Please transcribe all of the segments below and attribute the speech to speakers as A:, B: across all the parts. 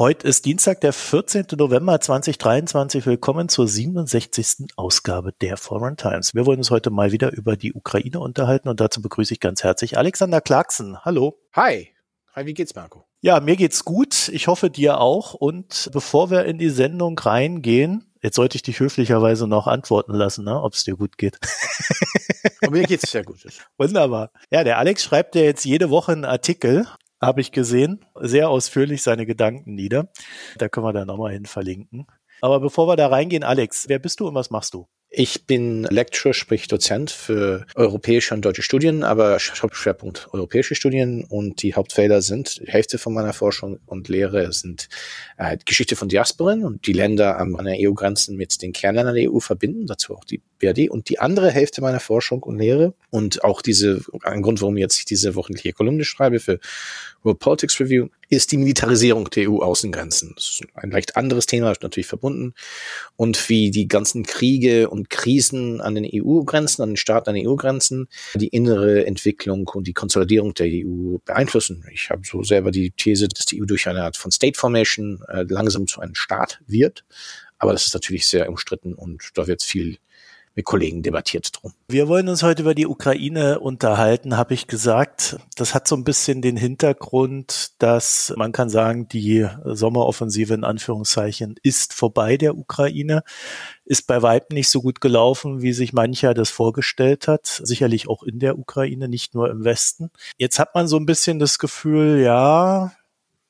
A: Heute ist Dienstag, der 14. November 2023. Willkommen zur 67. Ausgabe der Foreign Times. Wir wollen uns heute mal wieder über die Ukraine unterhalten und dazu begrüße ich ganz herzlich Alexander Clarkson. Hallo.
B: Hi. Hi, wie geht's, Marco?
A: Ja, mir geht's gut. Ich hoffe dir auch. Und bevor wir in die Sendung reingehen, Jetzt sollte ich dich höflicherweise noch antworten lassen, ne, ob es dir gut geht.
B: Aber mir geht's sehr gut.
A: Wunderbar. Ja, der Alex schreibt ja jetzt jede Woche einen Artikel, habe ich gesehen, sehr ausführlich seine Gedanken nieder. Da können wir dann nochmal hin verlinken. Aber bevor wir da reingehen, Alex, wer bist du und was machst du?
B: Ich bin Lecturer, sprich Dozent für europäische und deutsche Studien, aber Hauptschwerpunkt europäische Studien und die Hauptfelder sind, die Hälfte von meiner Forschung und Lehre sind äh, Geschichte von Diasporen und die Länder an der EU-Grenzen mit den Kernländern der EU verbinden, dazu auch die BRD und die andere Hälfte meiner Forschung und Lehre und auch diese, ein Grund, warum jetzt ich diese wöchentliche Kolumne schreibe für World Politics Review, ist die Militarisierung der EU-Außengrenzen. Das ist ein leicht anderes Thema, natürlich verbunden. Und wie die ganzen Kriege und Krisen an den EU-Grenzen, an den Staaten an den EU-Grenzen, die innere Entwicklung und die Konsolidierung der EU beeinflussen. Ich habe so selber die These, dass die EU durch eine Art von State Formation äh, langsam zu einem Staat wird. Aber das ist natürlich sehr umstritten und da wird viel mit Kollegen debattiert drum.
A: Wir wollen uns heute über die Ukraine unterhalten, habe ich gesagt. Das hat so ein bisschen den Hintergrund, dass man kann sagen, die Sommeroffensive in Anführungszeichen ist vorbei der Ukraine, ist bei Weitem nicht so gut gelaufen, wie sich mancher das vorgestellt hat. Sicherlich auch in der Ukraine, nicht nur im Westen. Jetzt hat man so ein bisschen das Gefühl, ja,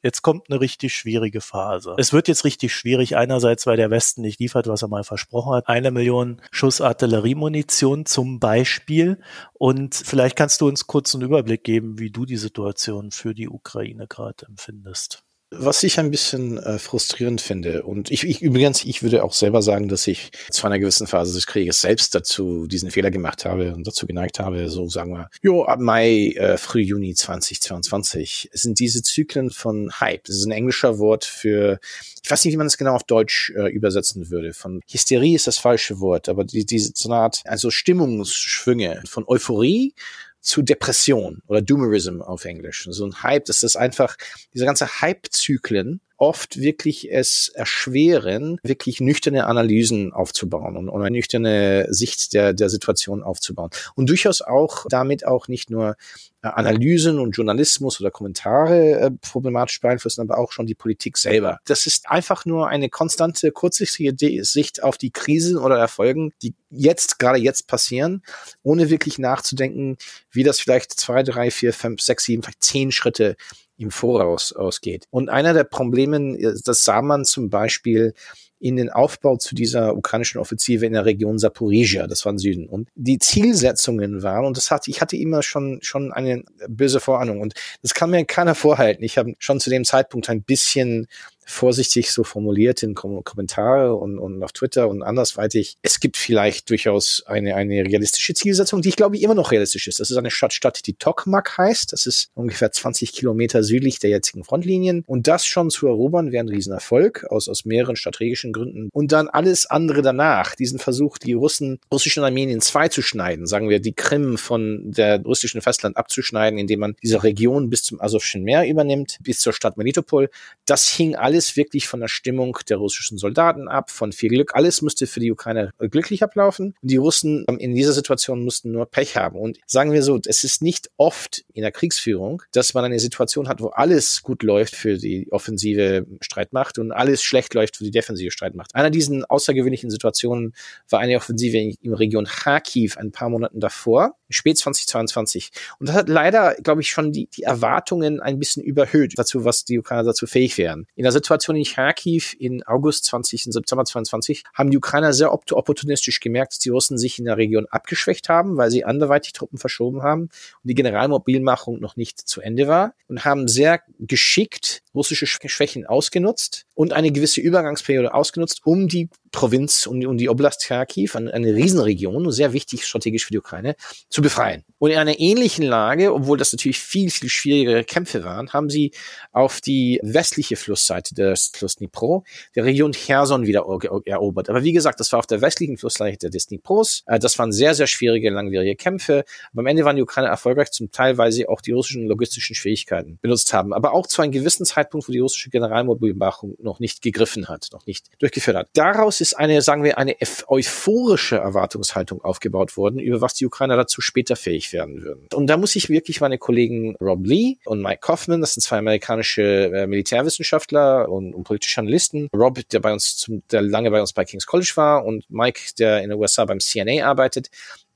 A: Jetzt kommt eine richtig schwierige Phase. Es wird jetzt richtig schwierig. Einerseits, weil der Westen nicht liefert, was er mal versprochen hat. Eine Million Schuss Artilleriemunition zum Beispiel. Und vielleicht kannst du uns kurz einen Überblick geben, wie du die Situation für die Ukraine gerade empfindest.
B: Was ich ein bisschen äh, frustrierend finde, und ich, ich übrigens, ich würde auch selber sagen, dass ich zu einer gewissen Phase des Krieges selbst dazu diesen Fehler gemacht habe und dazu geneigt habe, so sagen wir, jo, ab Mai, äh, Früh Juni 2022 sind diese Zyklen von Hype. Das ist ein englischer Wort für, ich weiß nicht, wie man es genau auf Deutsch äh, übersetzen würde. Von Hysterie ist das falsche Wort, aber die, diese so eine Art, also Stimmungsschwünge von Euphorie zu Depression oder Doomerism auf Englisch. So ein Hype, das ist einfach, diese ganze Hype-Zyklen oft wirklich es erschweren, wirklich nüchterne Analysen aufzubauen und, und eine nüchterne Sicht der, der Situation aufzubauen. Und durchaus auch damit auch nicht nur Analysen und Journalismus oder Kommentare äh, problematisch beeinflussen, aber auch schon die Politik selber. Das ist einfach nur eine konstante, kurzsichtige Sicht auf die Krisen oder Erfolgen, die jetzt, gerade jetzt passieren, ohne wirklich nachzudenken, wie das vielleicht zwei, drei, vier, fünf, sechs, sieben, vielleicht zehn Schritte im Voraus ausgeht. Und einer der Probleme, das sah man zum Beispiel in den Aufbau zu dieser ukrainischen Offensive in der Region Saporizhia, das war im Süden. Und die Zielsetzungen waren, und das hatte, ich hatte immer schon, schon eine böse Vorahnung, und das kann mir keiner vorhalten. Ich habe schon zu dem Zeitpunkt ein bisschen vorsichtig so formuliert in Kom Kommentare und, und auf Twitter und andersweitig. Es gibt vielleicht durchaus eine, eine realistische Zielsetzung, die ich glaube immer noch realistisch ist. Das ist eine Stadt, Stadt, die Tokmak heißt. Das ist ungefähr 20 Kilometer südlich der jetzigen Frontlinien. Und das schon zu erobern wäre ein Riesenerfolg aus, aus mehreren strategischen Gründen. Und dann alles andere danach, diesen Versuch, die Russen, russischen Armeen in zwei zu schneiden, sagen wir, die Krim von der russischen Festland abzuschneiden, indem man diese Region bis zum Asowschen Meer übernimmt, bis zur Stadt Melitopol. Das hing alles alles wirklich von der Stimmung der russischen Soldaten ab, von viel Glück. Alles müsste für die Ukraine glücklich ablaufen. Die Russen ähm, in dieser Situation mussten nur Pech haben. Und sagen wir so, es ist nicht oft in der Kriegsführung, dass man eine Situation hat, wo alles gut läuft für die offensive Streitmacht und alles schlecht läuft für die defensive Streitmacht. Einer diesen außergewöhnlichen Situationen war eine Offensive in, in Region Kharkiv ein paar Monaten davor, spät 2022. Und das hat leider, glaube ich, schon die, die Erwartungen ein bisschen überhöht dazu, was die Ukrainer dazu fähig wären. In der Situation in Kharkiv in August 20, in September 22 haben die Ukrainer sehr opportunistisch gemerkt, dass die Russen sich in der Region abgeschwächt haben, weil sie anderweitig Truppen verschoben haben und die Generalmobilmachung noch nicht zu Ende war und haben sehr geschickt russische Schwächen ausgenutzt und eine gewisse Übergangsperiode ausgenutzt, um die Provinz, um, um die Oblast Kharkiv, eine, Riesenregion, sehr wichtig strategisch für die Ukraine, zu befreien. Und in einer ähnlichen Lage, obwohl das natürlich viel, viel schwierigere Kämpfe waren, haben sie auf die westliche Flussseite des Fluss Dnipro der Region Cherson wieder erobert. Aber wie gesagt, das war auf der westlichen Flussseite des Dnipros. Äh, das waren sehr, sehr schwierige, langwierige Kämpfe. Aber am Ende waren die Ukrainer erfolgreich, zum Teil, weil sie auch die russischen logistischen Fähigkeiten benutzt haben. Aber auch zu einem gewissen Zeitpunkt Zeitpunkt, wo die russische Generalmobilmachung noch nicht gegriffen hat, noch nicht durchgeführt hat. Daraus ist eine, sagen wir, eine euphorische Erwartungshaltung aufgebaut worden, über was die Ukrainer dazu später fähig werden würden. Und da muss ich wirklich meine Kollegen Rob Lee und Mike Kaufman, das sind zwei amerikanische äh, Militärwissenschaftler und, und politische Journalisten. Rob, der bei uns, zum, der lange bei uns bei King's College war und Mike, der in den USA beim CNA arbeitet,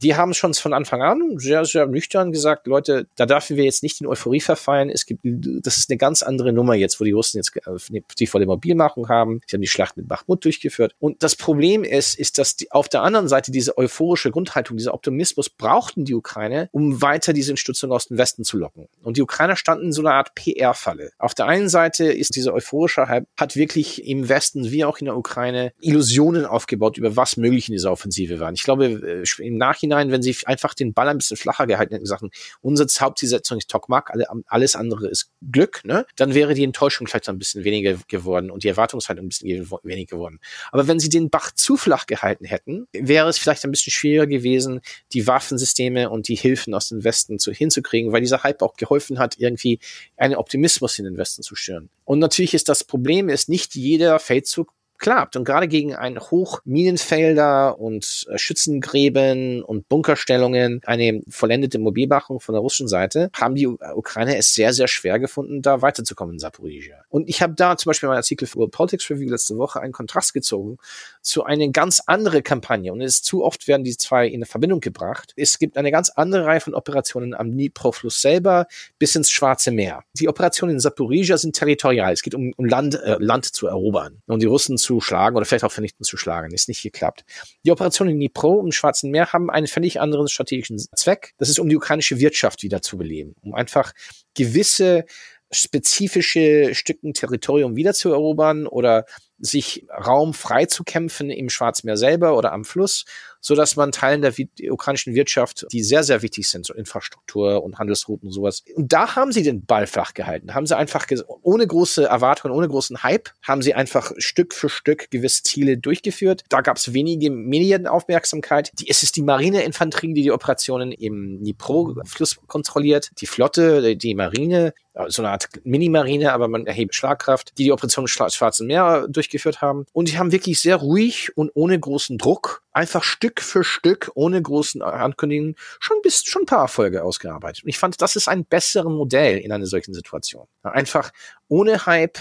B: die haben schon von Anfang an sehr, sehr nüchtern gesagt, Leute, da dürfen wir jetzt nicht in Euphorie verfallen. Es gibt, das ist eine ganz andere Nummer jetzt, wo die Russen jetzt äh, die volle Mobilmachung haben. Sie haben die Schlacht mit Bachmut durchgeführt. Und das Problem ist, ist, dass die, auf der anderen Seite diese euphorische Grundhaltung, dieser Optimismus brauchten die Ukraine, um weiter diese Unterstützung aus dem Westen zu locken. Und die Ukrainer standen in so einer Art PR-Falle. Auf der einen Seite ist dieser euphorische Hype, hat wirklich im Westen wie auch in der Ukraine Illusionen aufgebaut, über was möglich in dieser Offensive war. Ich glaube, äh, im Nachhinein Nachhinein, wenn sie einfach den Ball ein bisschen flacher gehalten hätten, gesagt, unsere Hauptzielsetzung ist Tokmak, alles andere ist Glück, ne? dann wäre die Enttäuschung vielleicht ein bisschen weniger geworden und die Erwartungshaltung ein bisschen weniger geworden. Aber wenn sie den Bach zu flach gehalten hätten, wäre es vielleicht ein bisschen schwieriger gewesen, die Waffensysteme und die Hilfen aus dem Westen zu, hinzukriegen, weil dieser Hype auch geholfen hat, irgendwie einen Optimismus in den Westen zu stören. Und natürlich ist das Problem, ist nicht jeder Feldzug klappt. Und gerade gegen ein Hochminenfelder und äh, Schützengräben und Bunkerstellungen, eine vollendete Mobilmachung von der russischen Seite, haben die Ukrainer es sehr, sehr schwer gefunden, da weiterzukommen in Saporizhia. Und ich habe da zum Beispiel meinen Artikel für World Politics Review letzte Woche einen Kontrast gezogen zu einer ganz andere Kampagne. Und es ist zu oft werden die zwei in Verbindung gebracht. Es gibt eine ganz andere Reihe von Operationen am Dnipro-Fluss selber bis ins Schwarze Meer. Die Operationen in Saporizhia sind territorial. Es geht um, um Land, äh, Land zu erobern und die Russen zu schlagen oder vielleicht auch vernichten zu schlagen. Ist nicht geklappt. Die Operationen in Dnipro im Schwarzen Meer haben einen völlig anderen strategischen Zweck. Das ist, um die ukrainische Wirtschaft wieder zu beleben, um einfach gewisse spezifische Stücken Territorium wiederzuerobern oder sich Raum frei zu kämpfen im Schwarzmeer selber oder am Fluss, so dass man Teilen der ukrainischen Wirtschaft, die sehr, sehr wichtig sind, so Infrastruktur und Handelsrouten und sowas. Und da haben sie den Ball flach gehalten, haben sie einfach ohne große Erwartungen, ohne großen Hype, haben sie einfach Stück für Stück gewisse Ziele durchgeführt. Da gab es wenige Medienaufmerksamkeit. Die, es ist die Marineinfanterie, die die Operationen im Dnipro-Fluss kontrolliert, die Flotte, die Marine, so eine Art Mini-Marine, aber man erhebt Schlagkraft, die die Operation Schwarzen Meer durchgeführt haben. Und die haben wirklich sehr ruhig und ohne großen Druck einfach Stück für Stück, ohne großen Ankündigungen, schon bis schon ein paar Erfolge ausgearbeitet. Und ich fand, das ist ein besseres Modell in einer solchen Situation. Einfach ohne Hype,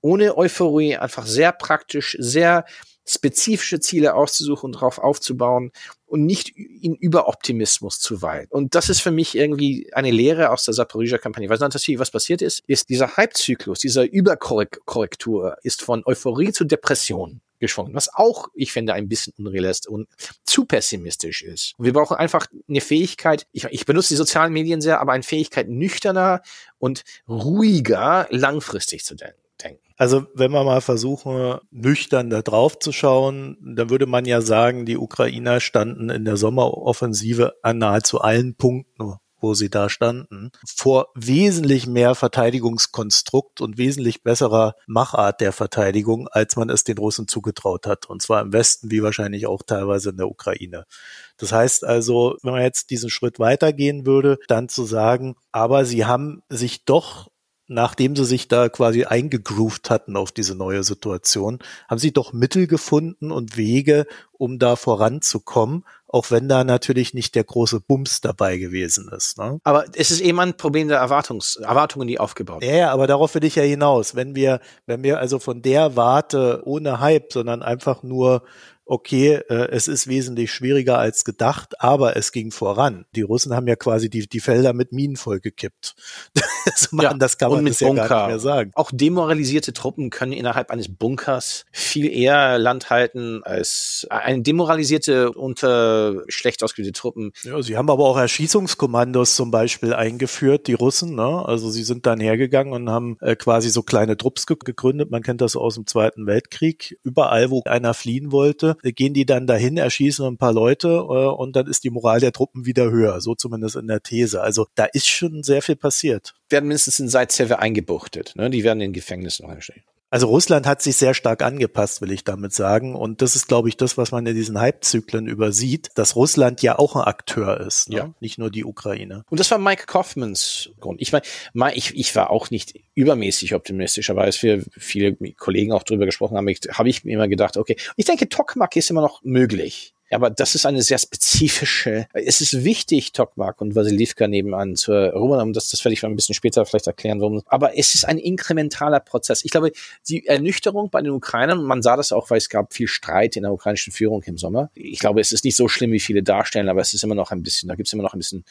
B: ohne Euphorie, einfach sehr praktisch, sehr spezifische Ziele auszusuchen und darauf aufzubauen und nicht in Überoptimismus zu weit. Und das ist für mich irgendwie eine Lehre aus der Saporizhia-Kampagne. Weil natürlich, was passiert ist, ist dieser Hypezyklus, dieser Überkorrektur ist von Euphorie zu Depression geschwungen, was auch, ich finde, ein bisschen unrealistisch und zu pessimistisch ist. Und wir brauchen einfach eine Fähigkeit, ich, ich benutze die sozialen Medien sehr, aber eine Fähigkeit, nüchterner und ruhiger langfristig zu denken.
A: Also wenn wir mal versuchen, nüchtern da drauf zu schauen, dann würde man ja sagen, die Ukrainer standen in der Sommeroffensive an nahezu allen Punkten wo sie da standen, vor wesentlich mehr Verteidigungskonstrukt und wesentlich besserer Machart der Verteidigung, als man es den Russen zugetraut hat. Und zwar im Westen wie wahrscheinlich auch teilweise in der Ukraine. Das heißt also, wenn man jetzt diesen Schritt weitergehen würde, dann zu sagen, aber sie haben sich doch nachdem sie sich da quasi eingegroovt hatten auf diese neue Situation, haben sie doch Mittel gefunden und Wege, um da voranzukommen, auch wenn da natürlich nicht der große Bums dabei gewesen ist. Ne?
B: Aber es ist eben ein Problem der Erwartungs Erwartungen, die aufgebaut
A: werden. Ja, aber darauf will ich ja hinaus. Wenn wir, wenn wir also von der Warte ohne Hype, sondern einfach nur okay, äh, es ist wesentlich schwieriger als gedacht, aber es ging voran. Die Russen haben ja quasi die, die Felder mit Minen vollgekippt.
B: das, man, ja, das kann man ja gar nicht mehr sagen. Auch demoralisierte Truppen können innerhalb eines Bunkers viel eher Land halten als eine demoralisierte unter schlecht ausgebildete Truppen.
A: Ja, sie haben aber auch Erschießungskommandos zum Beispiel eingeführt, die Russen. Ne? Also sie sind dann hergegangen und haben äh, quasi so kleine Trupps gegründet. Man kennt das aus dem Zweiten Weltkrieg. Überall, wo einer fliehen wollte, gehen die dann dahin, erschießen ein paar Leute äh, und dann ist die Moral der Truppen wieder höher, so zumindest in der These. Also da ist schon sehr viel passiert.
B: Werden mindestens in Seitzhewe eingebuchtet, ne? die werden in Gefängnissen eingestellt.
A: Also Russland hat sich sehr stark angepasst, will ich damit sagen. Und das ist, glaube ich, das, was man in diesen Hypezyklen übersieht, dass Russland ja auch ein Akteur ist, ne? ja. nicht nur die Ukraine.
B: Und das war Mike Kaufmans Grund. Ich meine, ich, ich war auch nicht übermäßig optimistisch, aber als wir viele Kollegen auch drüber gesprochen haben, habe ich mir immer gedacht, okay, ich denke, Tokmak ist immer noch möglich. Aber das ist eine sehr spezifische, es ist wichtig, Tokmak und Vasilivka nebenan zu erobern, das, das werde ich mal ein bisschen später vielleicht erklären, warum. Aber es ist ein inkrementaler Prozess. Ich glaube, die Ernüchterung bei den Ukrainern, man sah das auch, weil es gab viel Streit in der ukrainischen Führung im Sommer. Ich glaube, es ist nicht so schlimm, wie viele darstellen, aber es ist immer noch ein bisschen, da gibt es immer noch ein bisschen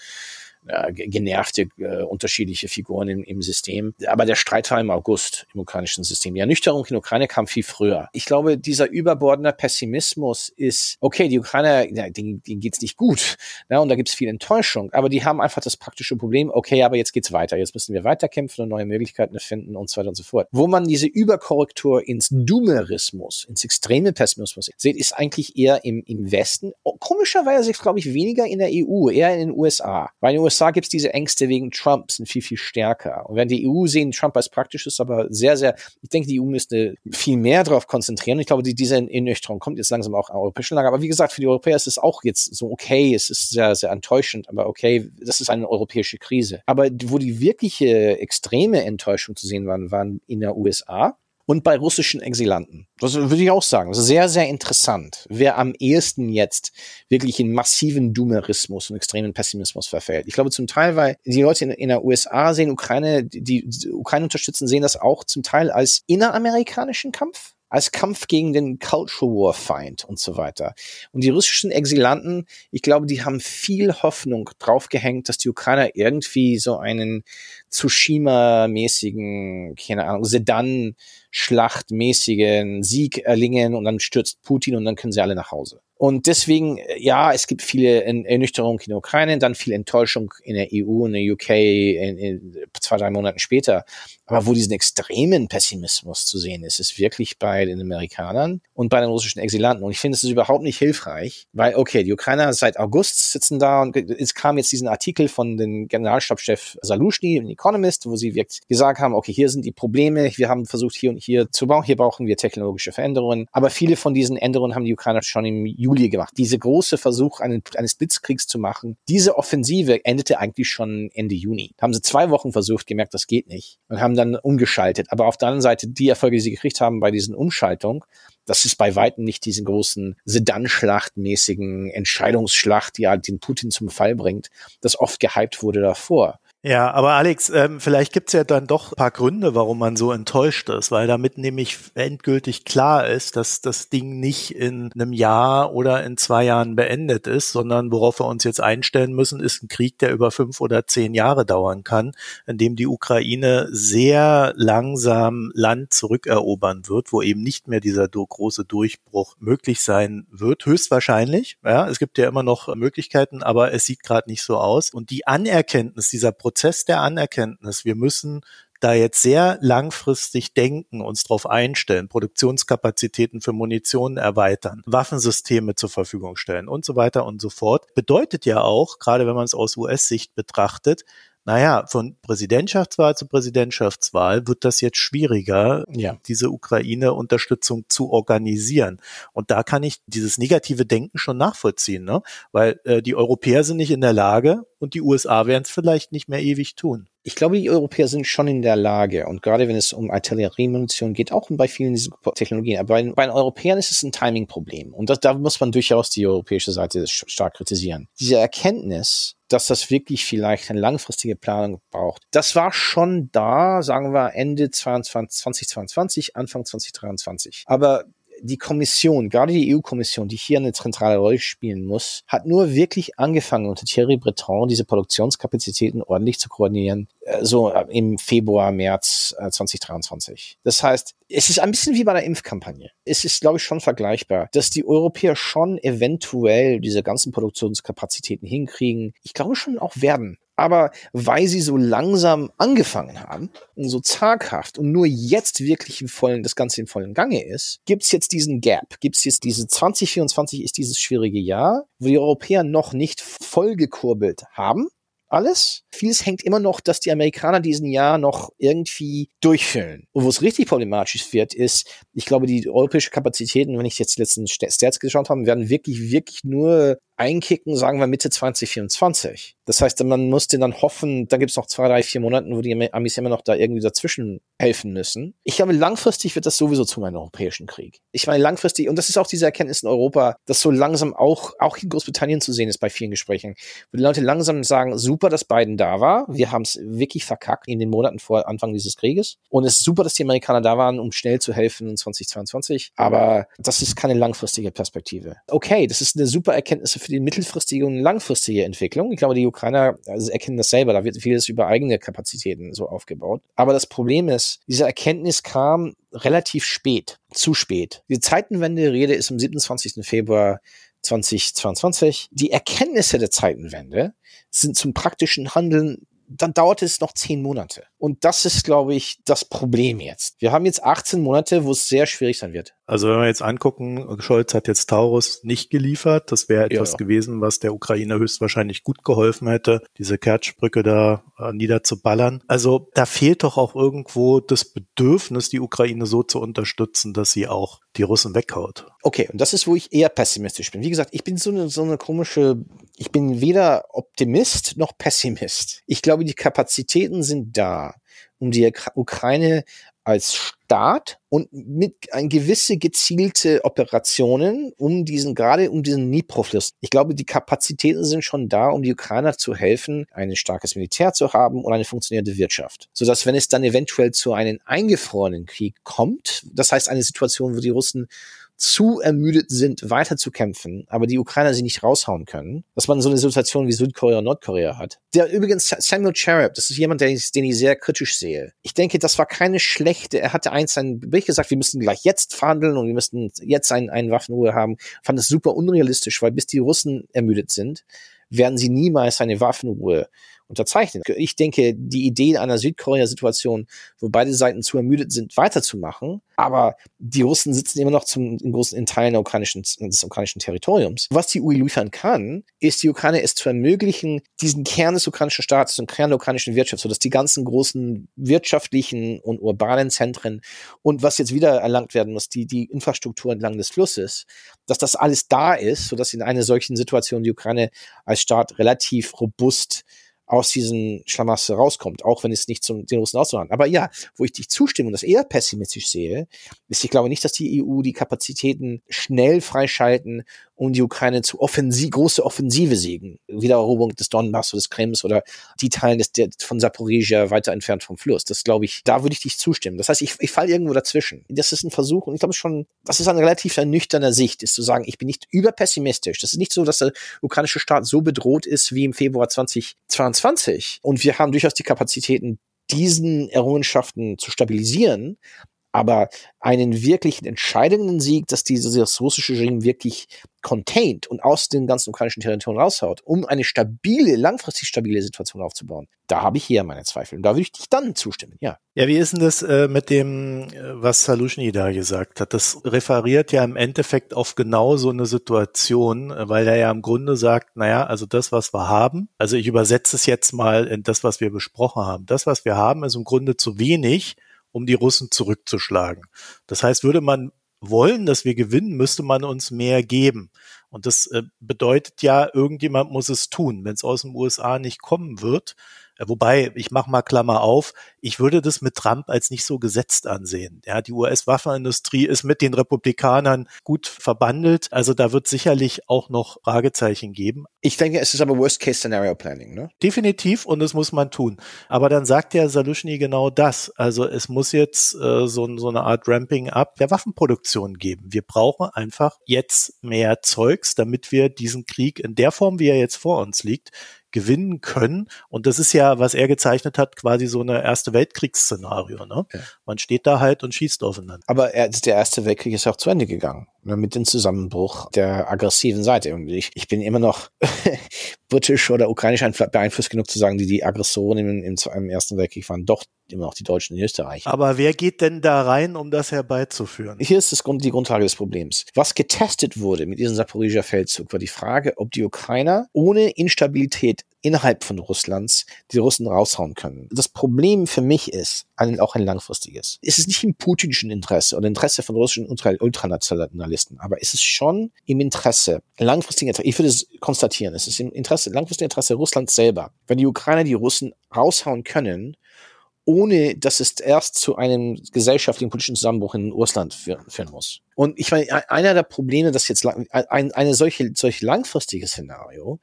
B: äh, genervte äh, unterschiedliche Figuren im, im System. Aber der Streit war im August im ukrainischen System. Die Ernüchterung in der Ukraine kam viel früher. Ich glaube, dieser überbordende Pessimismus ist, okay, die Ukrainer, ja, denen, denen geht's nicht gut. Ja, und da gibt's viel Enttäuschung. Aber die haben einfach das praktische Problem, okay, aber jetzt geht's weiter. Jetzt müssen wir weiterkämpfen und neue Möglichkeiten finden und so weiter und so fort. Wo man diese Überkorrektur ins Doomerismus, ins extreme Pessimismus sieht, ist eigentlich eher im, im Westen. Komischerweise, glaube ich, weniger in der EU, eher in den USA. Weil in den USA gibt es diese Ängste wegen Trump, sind viel, viel stärker. Und wenn die EU sehen Trump als praktisch ist, aber sehr, sehr, ich denke, die EU müsste viel mehr darauf konzentrieren. Ich glaube, die, diese Ernüchterung kommt jetzt langsam auch an europäischen Lager. Aber wie gesagt, für die Europäer ist es auch jetzt so okay, es ist sehr, sehr enttäuschend, aber okay, das ist eine europäische Krise. Aber wo die wirkliche extreme Enttäuschung zu sehen waren, waren in der USA und bei russischen Exilanten. Das würde ich auch sagen. Das ist sehr, sehr interessant, wer am ehesten jetzt wirklich in massiven Doomerismus und extremen Pessimismus verfällt. Ich glaube zum Teil, weil die Leute in, in der USA sehen Ukraine, die, die Ukraine unterstützen, sehen das auch zum Teil als inneramerikanischen Kampf als Kampf gegen den Cultural War Feind und so weiter. Und die russischen Exilanten, ich glaube, die haben viel Hoffnung draufgehängt, dass die Ukrainer irgendwie so einen Tsushima-mäßigen, keine Ahnung, Sedan-Schlachtmäßigen Sieg erlingen und dann stürzt Putin und dann können sie alle nach Hause. Und deswegen, ja, es gibt viele Ernüchterungen in der Ukraine, dann viel Enttäuschung in der EU und der UK in, in zwei, drei Monaten später. Aber wo diesen extremen Pessimismus zu sehen ist, ist wirklich bei den Amerikanern und bei den russischen Exilanten. Und ich finde, es ist überhaupt nicht hilfreich, weil, okay, die Ukrainer seit August sitzen da und es kam jetzt diesen Artikel von dem Generalstabschef Salushny in Economist, wo sie wirklich gesagt haben, okay, hier sind die Probleme, wir haben versucht, hier und hier zu bauen, hier brauchen wir technologische Veränderungen. Aber viele von diesen Änderungen haben die Ukrainer schon im gemacht. Diese große Versuch einen, eines Blitzkriegs zu machen, diese Offensive endete eigentlich schon Ende Juni. Haben sie zwei Wochen versucht, gemerkt, das geht nicht und haben dann umgeschaltet. Aber auf der anderen Seite, die Erfolge, die sie gekriegt haben bei diesen Umschaltungen, das ist bei weitem nicht diesen großen Sedan-Schlacht-mäßigen Entscheidungsschlacht, die halt den Putin zum Fall bringt, das oft gehypt wurde davor.
A: Ja, aber Alex, ähm, vielleicht gibt's ja dann doch paar Gründe, warum man so enttäuscht ist, weil damit nämlich endgültig klar ist, dass das Ding nicht in einem Jahr oder in zwei Jahren beendet ist, sondern worauf wir uns jetzt einstellen müssen, ist ein Krieg, der über fünf oder zehn Jahre dauern kann, in dem die Ukraine sehr langsam Land zurückerobern wird, wo eben nicht mehr dieser große Durchbruch möglich sein wird, höchstwahrscheinlich. Ja, es gibt ja immer noch Möglichkeiten, aber es sieht gerade nicht so aus. Und die Anerkenntnis dieser Prozess der Anerkenntnis. Wir müssen da jetzt sehr langfristig denken, uns darauf einstellen, Produktionskapazitäten für Munition erweitern, Waffensysteme zur Verfügung stellen und so weiter und so fort, bedeutet ja auch, gerade wenn man es aus US-Sicht betrachtet, naja, von Präsidentschaftswahl zu Präsidentschaftswahl wird das jetzt schwieriger, ja. diese Ukraine-Unterstützung zu organisieren. Und da kann ich dieses negative Denken schon nachvollziehen, ne? weil äh, die Europäer sind nicht in der Lage und die USA werden es vielleicht nicht mehr ewig tun.
B: Ich glaube, die Europäer sind schon in der Lage und gerade wenn es um Artilleriemunition geht, auch bei vielen dieser Technologien, aber bei, bei den Europäern ist es ein Timing-Problem und das, da muss man durchaus die europäische Seite stark kritisieren. Diese Erkenntnis, dass das wirklich vielleicht eine langfristige Planung braucht. Das war schon da, sagen wir Ende 22, 2022, Anfang 2023. Aber die Kommission, gerade die EU-Kommission, die hier eine zentrale Rolle spielen muss, hat nur wirklich angefangen, unter Thierry Breton diese Produktionskapazitäten ordentlich zu koordinieren, äh, so äh, im Februar, März 2023. Äh, das heißt, es ist ein bisschen wie bei der Impfkampagne. Es ist, glaube ich, schon vergleichbar, dass die Europäer schon eventuell diese ganzen Produktionskapazitäten hinkriegen. Ich glaube schon auch werden aber weil sie so langsam angefangen haben und so zaghaft und nur jetzt wirklich im vollen, das Ganze im vollen Gange ist, gibt's jetzt diesen Gap, gibt's jetzt diese 2024 ist dieses schwierige Jahr, wo die Europäer noch nicht voll gekurbelt haben, alles. Vieles hängt immer noch, dass die Amerikaner diesen Jahr noch irgendwie durchfüllen. Und wo es richtig problematisch wird, ist, ich glaube, die europäische Kapazitäten, wenn ich jetzt die letzten Stats geschaut habe, werden wirklich, wirklich nur einkicken, sagen wir Mitte 2024. Das heißt, man musste dann hoffen, da gibt es noch zwei, drei, vier Monaten, wo die Amis immer noch da irgendwie dazwischen helfen müssen. Ich glaube, langfristig wird das sowieso zu einem europäischen Krieg. Ich meine, langfristig, und das ist auch diese Erkenntnis in Europa, dass so langsam auch, auch in Großbritannien zu sehen ist bei vielen Gesprächen, wo die Leute langsam sagen, super, dass Biden da war. Wir haben es wirklich verkackt in den Monaten vor Anfang dieses Krieges. Und es ist super, dass die Amerikaner da waren, um schnell zu helfen in 2022. Aber das ist keine langfristige Perspektive. Okay, das ist eine super Erkenntnis für die mittelfristige und langfristige Entwicklung. Ich glaube, die Ukrainer also erkennen das selber. Da wird vieles über eigene Kapazitäten so aufgebaut. Aber das Problem ist, diese Erkenntnis kam relativ spät, zu spät. Die Zeitenwende-Rede ist am 27. Februar 2022. Die Erkenntnisse der Zeitenwende sind zum praktischen Handeln dann dauert es noch zehn Monate. Und das ist, glaube ich, das Problem jetzt. Wir haben jetzt 18 Monate, wo es sehr schwierig sein wird.
A: Also wenn wir jetzt angucken, Scholz hat jetzt Taurus nicht geliefert. Das wäre etwas ja, ja. gewesen, was der Ukraine höchstwahrscheinlich gut geholfen hätte, diese Kertschbrücke da äh, niederzuballern. Also da fehlt doch auch irgendwo das Bedürfnis, die Ukraine so zu unterstützen, dass sie auch die Russen weghaut.
B: Okay, und das ist, wo ich eher pessimistisch bin. Wie gesagt, ich bin so eine, so eine komische, ich bin weder Optimist noch Pessimist. Ich glaube, die Kapazitäten sind da, um die Ukraine als Staat und mit ein gewisse gezielte Operationen um diesen, gerade um diesen Dnipro-Fluss. Ich glaube, die Kapazitäten sind schon da, um die Ukrainer zu helfen, ein starkes Militär zu haben und eine funktionierende Wirtschaft. Sodass, wenn es dann eventuell zu einem eingefrorenen Krieg kommt, das heißt eine Situation, wo die Russen zu ermüdet sind, weiter zu kämpfen, aber die Ukrainer sie nicht raushauen können, dass man so eine Situation wie Südkorea und Nordkorea hat. Der übrigens Samuel Cherub, das ist jemand, den ich, den ich sehr kritisch sehe. Ich denke, das war keine schlechte, er hatte eins einen Bericht gesagt, wir müssten gleich jetzt verhandeln und wir müssten jetzt einen, einen Waffenruhe haben. Fand es super unrealistisch, weil bis die Russen ermüdet sind, werden sie niemals eine Waffenruhe unterzeichnen. Ich denke, die Idee einer Südkorea-Situation, wo beide Seiten zu ermüdet sind, weiterzumachen, aber die Russen sitzen immer noch zum, in großen in Teilen des ukrainischen Territoriums. Was die UE liefern kann, ist die Ukraine es zu ermöglichen, diesen Kern des ukrainischen Staates und Kern der ukrainischen Wirtschaft, sodass die ganzen großen wirtschaftlichen und urbanen Zentren und was jetzt wieder erlangt werden muss, die, die Infrastruktur entlang des Flusses, dass das alles da ist, sodass in einer solchen Situation die Ukraine als Staat relativ robust aus diesen Schlamassel rauskommt, auch wenn es nicht zum den Russen auszuhauen. Aber ja, wo ich dich zustimme und das eher pessimistisch sehe, ist, ich glaube nicht, dass die EU die Kapazitäten schnell freischalten, um die Ukraine zu offensiv, große Offensive siegen. Wiedereroberung des Donbass oder des Krems oder die Teilen des, der, von Saporizhia weiter entfernt vom Fluss. Das glaube ich, da würde ich dich zustimmen. Das heißt, ich, ich falle irgendwo dazwischen. Das ist ein Versuch und ich glaube schon, das ist eine relativ ernüchternde Sicht, ist zu sagen, ich bin nicht überpessimistisch. Das ist nicht so, dass der ukrainische Staat so bedroht ist wie im Februar 2022 2020. Und wir haben durchaus die Kapazitäten, diesen Errungenschaften zu stabilisieren. Aber einen wirklich entscheidenden Sieg, dass dieses russische Regime wirklich contained und aus den ganzen ukrainischen Territorien raushaut, um eine stabile, langfristig stabile Situation aufzubauen. Da habe ich hier meine Zweifel. Und da würde ich dich dann zustimmen, ja.
A: Ja, wie ist denn das äh, mit dem, äh, was Salushny da gesagt hat? Das referiert ja im Endeffekt auf genau so eine Situation, äh, weil er ja im Grunde sagt, naja, also das, was wir haben, also ich übersetze es jetzt mal in das, was wir besprochen haben. Das, was wir haben, ist im Grunde zu wenig, um die Russen zurückzuschlagen. Das heißt, würde man wollen, dass wir gewinnen, müsste man uns mehr geben. Und das äh, bedeutet ja, irgendjemand muss es tun. Wenn es aus den USA nicht kommen wird, wobei, ich mache mal Klammer auf, ich würde das mit Trump als nicht so gesetzt ansehen. Ja, die US-Waffenindustrie ist mit den Republikanern gut verbandelt. Also da wird sicherlich auch noch Fragezeichen geben.
B: Ich denke, es ist aber Worst-Case-Scenario-Planning, ne?
A: Definitiv und das muss man tun. Aber dann sagt ja Salushny genau das. Also es muss jetzt äh, so, so eine Art Ramping-up der Waffenproduktion geben. Wir brauchen einfach jetzt mehr Zeugs, damit wir diesen Krieg in der Form, wie er jetzt vor uns liegt, gewinnen können. Und das ist ja, was er gezeichnet hat, quasi so eine Erste Weltkriegsszenario. Ne? Ja. Man steht da halt und schießt aufeinander.
B: Aber er, der Erste Weltkrieg ist ja auch zu Ende gegangen ne, mit dem Zusammenbruch der aggressiven Seite. Und ich, ich bin immer noch britisch oder ukrainisch beeinflusst genug zu sagen, die die Aggressoren im, im, im Ersten Weltkrieg waren doch immer noch die Deutschen in Österreich.
A: Aber wer geht denn da rein, um das herbeizuführen?
B: Hier ist das Grund, die Grundlage des Problems. Was getestet wurde mit diesem Saporiger Feldzug, war die Frage, ob die Ukrainer ohne Instabilität innerhalb von Russlands die Russen raushauen können. Das Problem für mich ist ein, auch ein langfristiges. Es ist nicht im putinschen Interesse oder Interesse von russischen Ultranationalisten, aber es ist schon im Interesse, langfristigen Interesse, ich würde es konstatieren, es ist im Interesse, langfristigen Interesse Russlands selber. Wenn die Ukrainer die Russen raushauen können, ohne dass es erst zu einem gesellschaftlichen politischen Zusammenbruch in Russland führen, muss. Und ich meine, einer der Probleme, das jetzt lang, ein, eine solche, solch langfristige Szenario,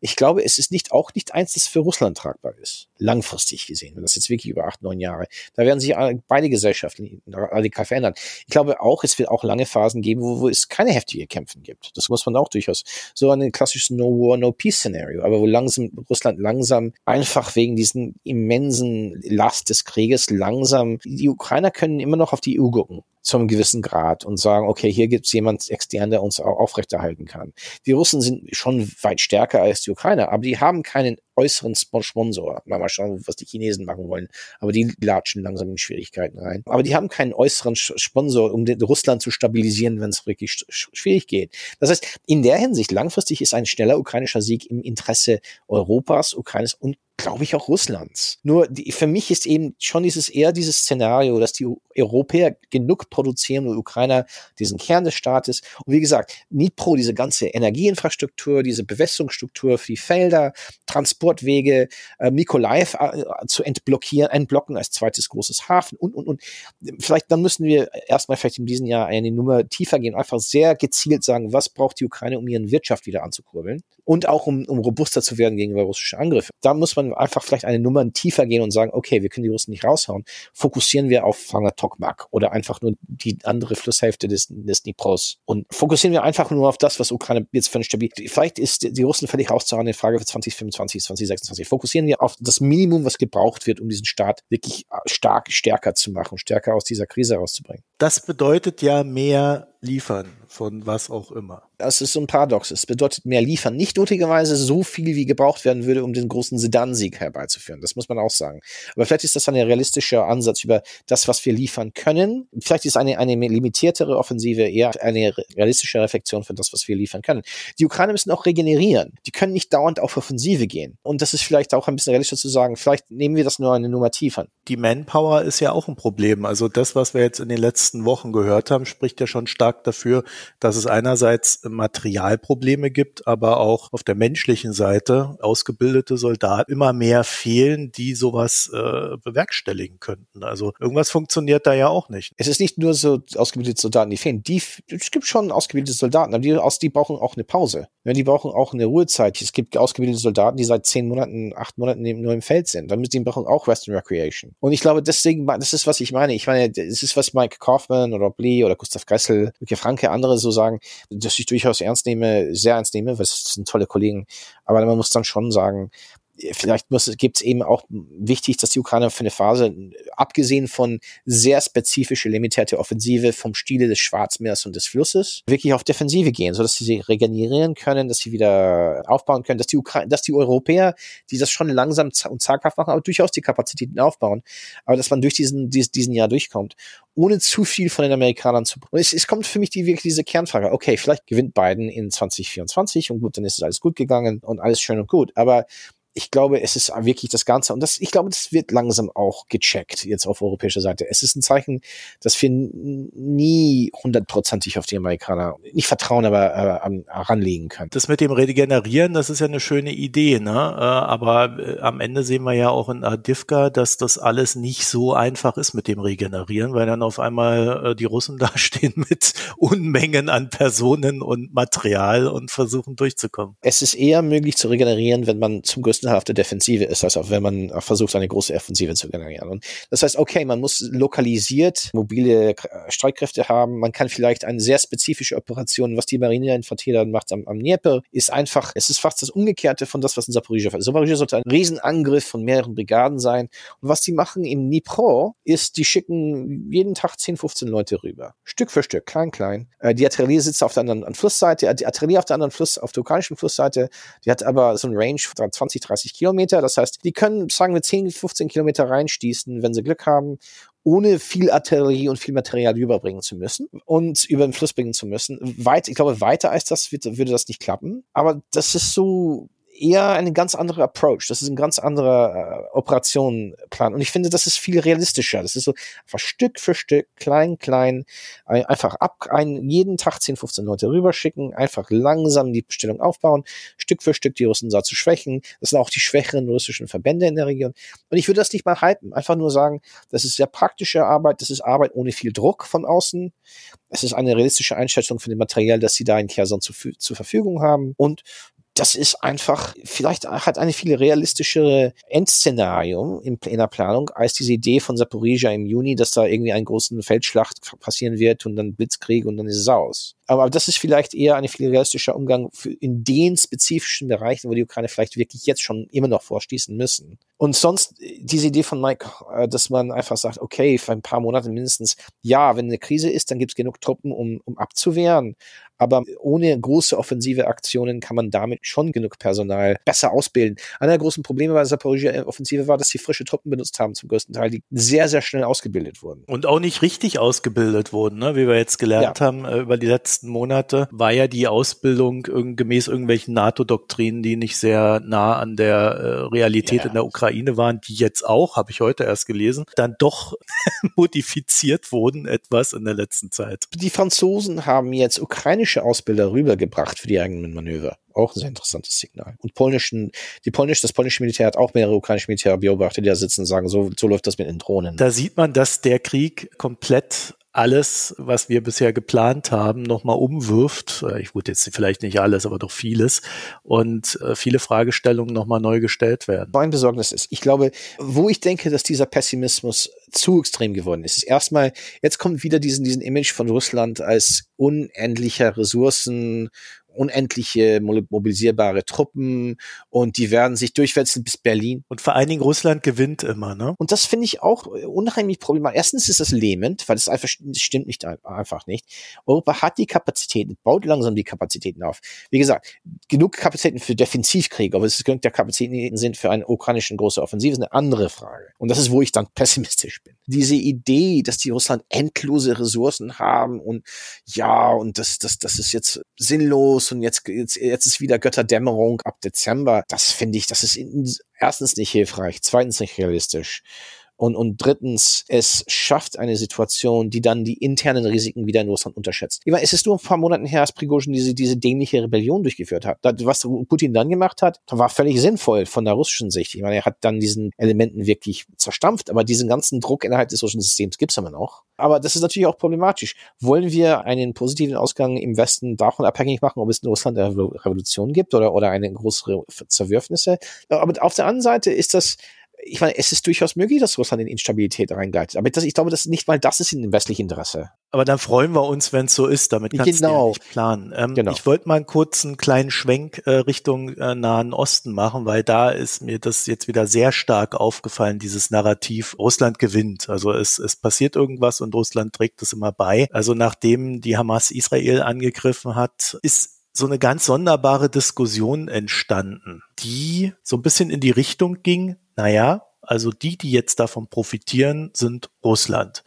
B: ich glaube, es ist nicht auch nicht eins, das für Russland tragbar ist. Langfristig gesehen, wenn das jetzt wirklich über acht, neun Jahre, da werden sich beide Gesellschaften radikal verändern. Ich glaube auch, es wird auch lange Phasen geben, wo, wo es keine heftige Kämpfen gibt. Das muss man auch durchaus. So ein klassisches No War, No Peace Szenario, aber wo langsam Russland langsam einfach wegen diesen immensen Last des Krieges langsam, die Ukrainer können immer noch auf die EU gucken zum gewissen Grad und sagen, okay, hier gibt's jemand extern, der uns auch aufrechterhalten kann. Die Russen sind schon weit stärker als die Ukrainer, aber die haben keinen äußeren Sponsor. Mal, schauen, was die Chinesen machen wollen. Aber die latschen langsam in Schwierigkeiten rein. Aber die haben keinen äußeren Sponsor, um Russland zu stabilisieren, wenn es wirklich schwierig geht. Das heißt, in der Hinsicht, langfristig ist ein schneller ukrainischer Sieg im Interesse Europas, Ukraines und glaube ich, auch Russlands. Nur die, für mich ist eben schon dieses eher dieses Szenario, dass die Europäer genug produzieren und Ukrainer diesen Kern des Staates. Und wie gesagt, Nitro, diese ganze Energieinfrastruktur, diese Bewässerungsstruktur für die Felder, Transportwege, äh, Mikolaev äh, zu entblockieren, entblocken als zweites großes Hafen und, und, und. Vielleicht, dann müssen wir erstmal vielleicht in diesem Jahr eine Nummer tiefer gehen, einfach sehr gezielt sagen, was braucht die Ukraine, um ihren Wirtschaft wieder anzukurbeln und auch um, um robuster zu werden gegenüber russischen Angriffen. Da muss man einfach vielleicht eine Nummer tiefer gehen und sagen, okay, wir können die Russen nicht raushauen. Fokussieren wir auf Fanger Tokmak oder einfach nur die andere Flusshälfte des, des Dnipros und fokussieren wir einfach nur auf das, was Ukraine jetzt für ein stabil, vielleicht ist die Russen völlig rauszuhauen in Frage für 2025, 2026. Fokussieren wir auf das Minimum, was gebraucht wird, um diesen Staat wirklich stark, stärker zu machen, stärker aus dieser Krise rauszubringen.
A: Das bedeutet ja mehr liefern von was auch immer.
B: Das ist so ein Paradox. Es bedeutet mehr liefern. Nicht notwendigerweise so viel, wie gebraucht werden würde, um den großen Sedan-Sieg herbeizuführen. Das muss man auch sagen. Aber vielleicht ist das ein realistischer Ansatz über das, was wir liefern können. Vielleicht ist eine, eine limitiertere Offensive eher eine realistische Reflexion für das, was wir liefern können. Die Ukraine müssen auch regenerieren. Die können nicht dauernd auf Offensive gehen. Und das ist vielleicht auch ein bisschen realistischer zu sagen. Vielleicht nehmen wir das nur eine Nummer tiefer.
A: Die Manpower ist ja auch ein Problem. Also das, was wir jetzt in den letzten Wochen gehört haben, spricht ja schon stark dafür, dass es einerseits Materialprobleme gibt, aber auch auf der menschlichen Seite ausgebildete Soldaten immer mehr fehlen, die sowas äh, bewerkstelligen könnten. Also irgendwas funktioniert da ja auch nicht.
B: Es ist nicht nur so ausgebildete Soldaten, die fehlen. Die, es gibt schon ausgebildete Soldaten, aber die, aus, die brauchen auch eine Pause. Die brauchen auch eine Ruhezeit. Es gibt ausgebildete Soldaten, die seit zehn Monaten, acht Monaten nur im Feld sind. Damit die brauchen auch and Recreation. Und ich glaube, deswegen, das ist, was ich meine. Ich meine, das ist, was Mike Kaufman oder Blee oder Gustav Gressel, Luke Franke, andere so sagen, dass ich durchaus ernst nehme, sehr ernst nehme, weil es sind tolle Kollegen. Aber man muss dann schon sagen, vielleicht gibt es eben auch wichtig, dass die Ukrainer für eine Phase, abgesehen von sehr spezifische limitierte Offensive vom Stile des Schwarzmeers und des Flusses, wirklich auf Defensive gehen, so dass sie sich regenerieren können, dass sie wieder aufbauen können, dass die Ukraine, dass die Europäer, die das schon langsam und zaghaft machen, aber durchaus die Kapazitäten aufbauen, aber dass man durch diesen, diesen Jahr durchkommt ohne zu viel von den Amerikanern zu. Es, es kommt für mich die wirklich diese Kernfrage. Okay, vielleicht gewinnt Biden in 2024 und gut, dann ist es alles gut gegangen und alles schön und gut. Aber ich glaube, es ist wirklich das Ganze, und das, ich glaube, das wird langsam auch gecheckt jetzt auf europäischer Seite. Es ist ein Zeichen, dass wir nie hundertprozentig auf die Amerikaner nicht vertrauen, aber äh, ranlegen können.
A: Das mit dem Regenerieren, das ist ja eine schöne Idee, ne? Äh, aber äh, am Ende sehen wir ja auch in Adivka, dass das alles nicht so einfach ist mit dem Regenerieren, weil dann auf einmal äh, die Russen dastehen mit Unmengen an Personen und Material und versuchen durchzukommen.
B: Es ist eher möglich zu regenerieren, wenn man zum der Defensive ist, als auch wenn man versucht, eine große Offensive zu generieren. Und das heißt, okay, man muss lokalisiert mobile Streitkräfte haben. Man kann vielleicht eine sehr spezifische Operation, was die Marine in Vertretern macht am, am Dnieper, ist einfach, es ist fast das Umgekehrte von das, was in Zaporizhia ist. Zaporizhia sollte ein Riesenangriff von mehreren Brigaden sein. Und was die machen im Dnipro, ist, die schicken jeden Tag 10, 15 Leute rüber. Stück für Stück, klein, klein. Äh, die Artillerie sitzt auf der anderen Flussseite, die Artillerie auf der anderen Fluss, auf der ukrainischen Flussseite, die hat aber so ein Range von 20, 30 30 Kilometer. Das heißt, die können, sagen wir, 10, 15 Kilometer reinstießen, wenn sie Glück haben ohne viel Artillerie und viel Material überbringen zu müssen und über den Fluss bringen zu müssen. Weit, ich glaube, weiter als das wird, würde das nicht klappen. Aber das ist so, eher eine ganz andere Approach. Das ist ein ganz anderer äh, Operationenplan. Und ich finde, das ist viel realistischer. Das ist so einfach Stück für Stück, klein, klein, einfach ab, ein, jeden Tag 10, 15 Leute rüberschicken, einfach langsam die Bestellung aufbauen, Stück für Stück die Russen da zu schwächen. Das sind auch die schwächeren russischen Verbände in der Region. Und ich würde das nicht mal halten. Einfach nur sagen, das ist sehr praktische Arbeit. Das ist Arbeit ohne viel Druck von außen. Es ist eine realistische Einschätzung von dem Material, das sie da in Kherson zu, zur Verfügung haben. Und das ist einfach, vielleicht hat eine viel realistischere Endszenario in, in der Planung als diese Idee von Saporizia im Juni, dass da irgendwie einen großen Feldschlacht passieren wird und dann Blitzkrieg und dann ist es aus. Aber das ist vielleicht eher ein viel realistischer Umgang in den spezifischen Bereichen, wo die Ukraine vielleicht wirklich jetzt schon immer noch vorstießen müssen. Und sonst diese Idee von Mike, äh, dass man einfach sagt, okay, für ein paar Monate mindestens, ja, wenn eine Krise ist, dann gibt es genug Truppen, um, um abzuwehren. Aber ohne große offensive Aktionen kann man damit schon genug Personal besser ausbilden. Einer der großen Probleme bei der Zaporizhia-Offensive war, dass sie frische Truppen benutzt haben zum größten Teil, die sehr, sehr schnell ausgebildet wurden.
A: Und auch nicht richtig ausgebildet wurden, ne? wie wir jetzt gelernt ja. haben äh, über die letzten Monate, war ja die Ausbildung gemäß irgendwelchen NATO-Doktrinen, die nicht sehr nah an der äh, Realität ja. in der Ukraine waren, die jetzt auch, habe ich heute erst gelesen, dann doch modifiziert wurden etwas in der letzten Zeit.
B: Die Franzosen haben jetzt ukrainische polnische Ausbilder rübergebracht für die eigenen Manöver. Auch ein sehr interessantes Signal. Und polnischen, die polnische, das polnische Militär hat auch mehrere ukrainische Militär beobachtet, die da sitzen und sagen, so, so läuft das mit den Drohnen.
A: Da sieht man, dass der Krieg komplett alles, was wir bisher geplant haben, nochmal umwirft. Äh, ich würde jetzt vielleicht nicht alles, aber doch vieles. Und äh, viele Fragestellungen nochmal neu gestellt werden.
B: Mein Besorgnis ist, ich glaube, wo ich denke, dass dieser Pessimismus zu extrem geworden ist, ist erstmal, jetzt kommt wieder diesen, diesen Image von Russland als unendlicher Ressourcen unendliche mobilisierbare Truppen und die werden sich durchwechseln bis Berlin.
A: Und vor allen Dingen Russland gewinnt immer, ne?
B: Und das finde ich auch unheimlich problematisch. Erstens ist das lähmend, weil es einfach stimmt nicht einfach nicht. Europa hat die Kapazitäten, baut langsam die Kapazitäten auf. Wie gesagt, genug Kapazitäten für Defensivkrieg, aber es genug der Kapazitäten sind für eine ukrainischen große Offensive, ist eine andere Frage. Und das ist, wo ich dann pessimistisch bin. Diese Idee, dass die Russland endlose Ressourcen haben und ja, und das, das, das ist jetzt sinnlos los und jetzt, jetzt, jetzt ist wieder Götterdämmerung ab Dezember. Das finde ich, das ist erstens nicht hilfreich, zweitens nicht realistisch. Und, und drittens, es schafft eine Situation, die dann die internen Risiken wieder in Russland unterschätzt. Ich meine, es ist nur ein paar Monaten her, als Prigozhin diese, diese dämliche Rebellion durchgeführt hat. Was Putin dann gemacht hat, war völlig sinnvoll von der russischen Sicht. Ich meine, er hat dann diesen Elementen wirklich zerstampft, aber diesen ganzen Druck innerhalb des russischen Systems gibt's immer noch. Aber das ist natürlich auch problematisch. Wollen wir einen positiven Ausgang im Westen davon abhängig machen, ob es in Russland eine Revolution gibt oder, oder eine größere Zerwürfnisse? Aber auf der anderen Seite ist das ich meine, es ist durchaus möglich, dass Russland in Instabilität reingleitet. Aber das, ich glaube, das nicht mal das ist in dem westlichen Interesse.
A: Aber dann freuen wir uns, wenn es so ist. Damit kannst genau. du ja nicht planen. Ähm, genau. Ich wollte mal einen kurzen kleinen Schwenk äh, Richtung äh, Nahen Osten machen, weil da ist mir das jetzt wieder sehr stark aufgefallen, dieses Narrativ, Russland gewinnt. Also es, es passiert irgendwas und Russland trägt das immer bei. Also nachdem die Hamas Israel angegriffen hat, ist so eine ganz sonderbare Diskussion entstanden, die so ein bisschen in die Richtung ging, naja, also die, die jetzt davon profitieren, sind Russland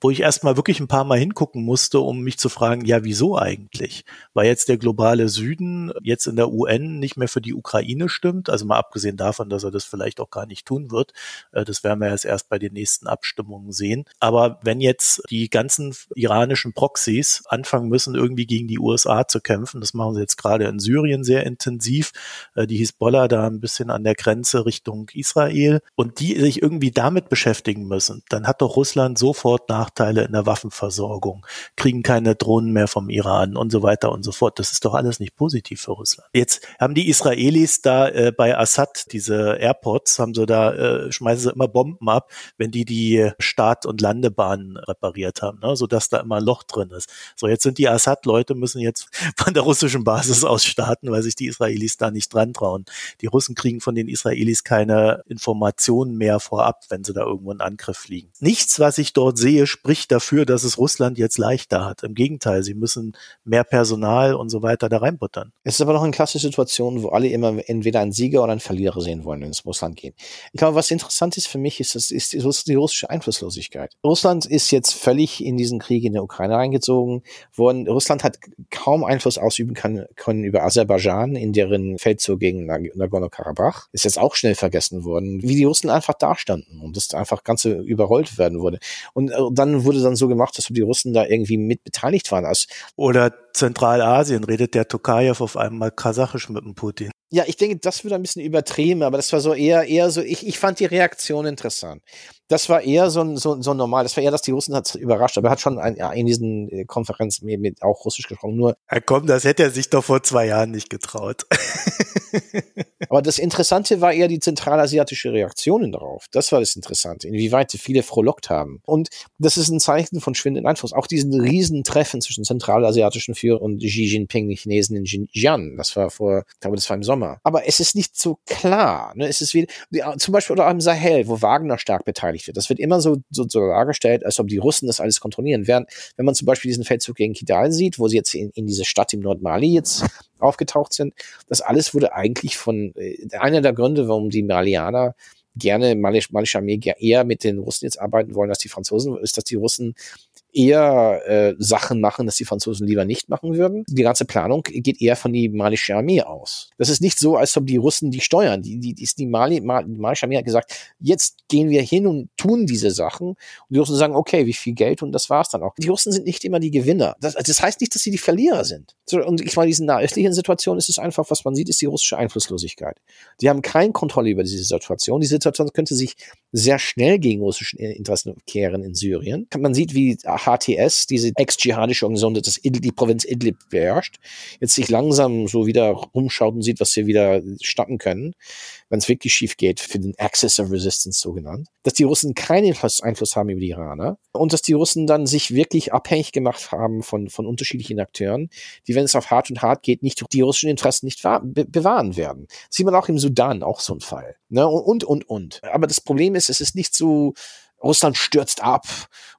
A: wo ich erstmal wirklich ein paar Mal hingucken musste, um mich zu fragen, ja, wieso eigentlich? Weil jetzt der globale Süden jetzt in der UN nicht mehr für die Ukraine stimmt, also mal abgesehen davon, dass er das vielleicht auch gar nicht tun wird. Äh, das werden wir jetzt erst bei den nächsten Abstimmungen sehen. Aber wenn jetzt die ganzen iranischen Proxys anfangen müssen, irgendwie gegen die USA zu kämpfen, das machen sie jetzt gerade in Syrien sehr intensiv, äh, die Hisbollah da ein bisschen an der Grenze Richtung Israel und die sich irgendwie damit beschäftigen müssen, dann hat doch Russland sofort Nachteile in der Waffenversorgung, kriegen keine Drohnen mehr vom Iran und so weiter und so fort. Das ist doch alles nicht positiv für Russland. Jetzt haben die Israelis da äh, bei Assad diese Airports, haben so da, äh, schmeißen sie immer Bomben ab, wenn die die Start- und Landebahnen repariert haben, ne? sodass da immer ein Loch drin ist. So, jetzt sind die Assad-Leute müssen jetzt von der russischen Basis aus starten, weil sich die Israelis da nicht dran trauen. Die Russen kriegen von den Israelis keine Informationen mehr vorab, wenn sie da irgendwo einen Angriff fliegen. Nichts, was ich dort sehe, sehe, spricht dafür, dass es Russland jetzt leichter hat. Im Gegenteil, sie müssen mehr Personal und so weiter da reinbuttern.
B: Es ist aber noch eine klassische Situation, wo alle immer entweder einen Sieger oder einen Verlierer sehen wollen, wenn es Russland geht. Ich glaube, was interessant ist für mich, ist, das ist die russische Einflusslosigkeit. Russland ist jetzt völlig in diesen Krieg in der Ukraine reingezogen worden. Russland hat kaum Einfluss ausüben können, können über Aserbaidschan in deren Feldzug gegen Nagorno-Karabach. Ist jetzt auch schnell vergessen worden, wie die Russen einfach dastanden und das einfach ganze überrollt werden wurde. Und dann wurde dann so gemacht, dass die Russen da irgendwie mit beteiligt waren. Also,
A: Oder Zentralasien redet der Tokayev auf einmal kasachisch mit dem Putin.
B: Ja, ich denke, das wird ein bisschen übertrieben, aber das war so eher, eher so, ich, ich fand die Reaktion interessant. Das war eher so, so, so normal. Das war eher, dass die Russen hat überrascht, aber er hat schon ein, ja, in diesen äh, Konferenzen mit, mit auch Russisch gesprochen. Nur.
A: Ja, komm, das hätte er sich doch vor zwei Jahren nicht getraut.
B: aber das Interessante war eher die zentralasiatische Reaktionen darauf. Das war das Interessante, inwieweit viele frohlockt haben. Und das ist ein Zeichen von schwindenden Einfluss. Auch diesen Riesentreffen zwischen zentralasiatischen Führern und Xi Jinping, den Chinesen in Xinjiang. Das war vor, ich glaube, das war im Sommer Sommer. Aber es ist nicht so klar. Ne? Es ist wie, zum Beispiel oder am Sahel, wo Wagner stark beteiligt wird. Das wird immer so, so, so dargestellt, als ob die Russen das alles kontrollieren. Während, wenn man zum Beispiel diesen Feldzug gegen Kidal sieht, wo sie jetzt in, in diese Stadt im Nordmali jetzt aufgetaucht sind, das alles wurde eigentlich von, äh, einer der Gründe, warum die Malianer gerne malische Armee eher mit den Russen jetzt arbeiten wollen als die Franzosen, ist, dass die Russen eher äh, Sachen machen, dass die Franzosen lieber nicht machen würden. Die ganze Planung geht eher von die malische Armee aus. Das ist nicht so, als ob die Russen die steuern. Die, die, die, die, Mali, Mal, die malische Armee hat gesagt, jetzt gehen wir hin und tun diese Sachen. Und die Russen sagen, okay, wie viel Geld und das war's dann auch. Die Russen sind nicht immer die Gewinner. Das, das heißt nicht, dass sie die Verlierer sind. Und ich meine, diesen nahöstlichen Situationen ist es einfach, was man sieht, ist die russische Einflusslosigkeit. Die haben keine Kontrolle über diese Situation. Die Situation könnte sich sehr schnell gegen russische Interessen kehren in Syrien. Man sieht, wie HTS, diese ex-dschihadische Organisation, das Idlib, die Provinz Idlib beherrscht, jetzt sich langsam so wieder rumschaut und sieht, was sie wieder starten können, wenn es wirklich schief geht, für den Axis of Resistance so genannt. Dass die Russen keinen Einfluss haben über die Iraner und dass die Russen dann sich wirklich abhängig gemacht haben von, von unterschiedlichen Akteuren, die, wenn es auf hart und hart geht, nicht die russischen Interessen nicht be bewahren werden. Das sieht man auch im Sudan auch so ein Fall. Ne? Und, und, und. Aber das Problem ist, es ist nicht so, Russland stürzt ab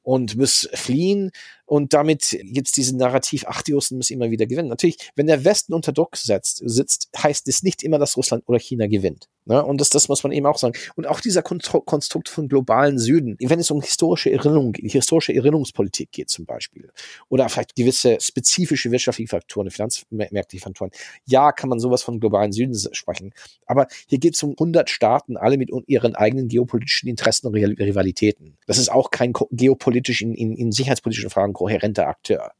B: und muss fliehen, und damit jetzt diesen Narrativ, ach, die Russen müssen immer wieder gewinnen. Natürlich, wenn der Westen unter Druck setzt, sitzt, heißt es nicht immer, dass Russland oder China gewinnt. Ne? Und das, das muss man eben auch sagen. Und auch dieser Konstrukt von globalen Süden, wenn es um historische Erinnerung, historische Erinnerungspolitik geht zum Beispiel, oder vielleicht gewisse spezifische wirtschaftliche Faktoren, finanzmärkliche Faktoren, ja, kann man sowas von globalen Süden sprechen. Aber hier geht es um 100 Staaten, alle mit ihren eigenen geopolitischen Interessen und Rivalitäten. Das ist auch kein geopolitisch in, in, in sicherheitspolitischen Fragen kohärenter Akteur.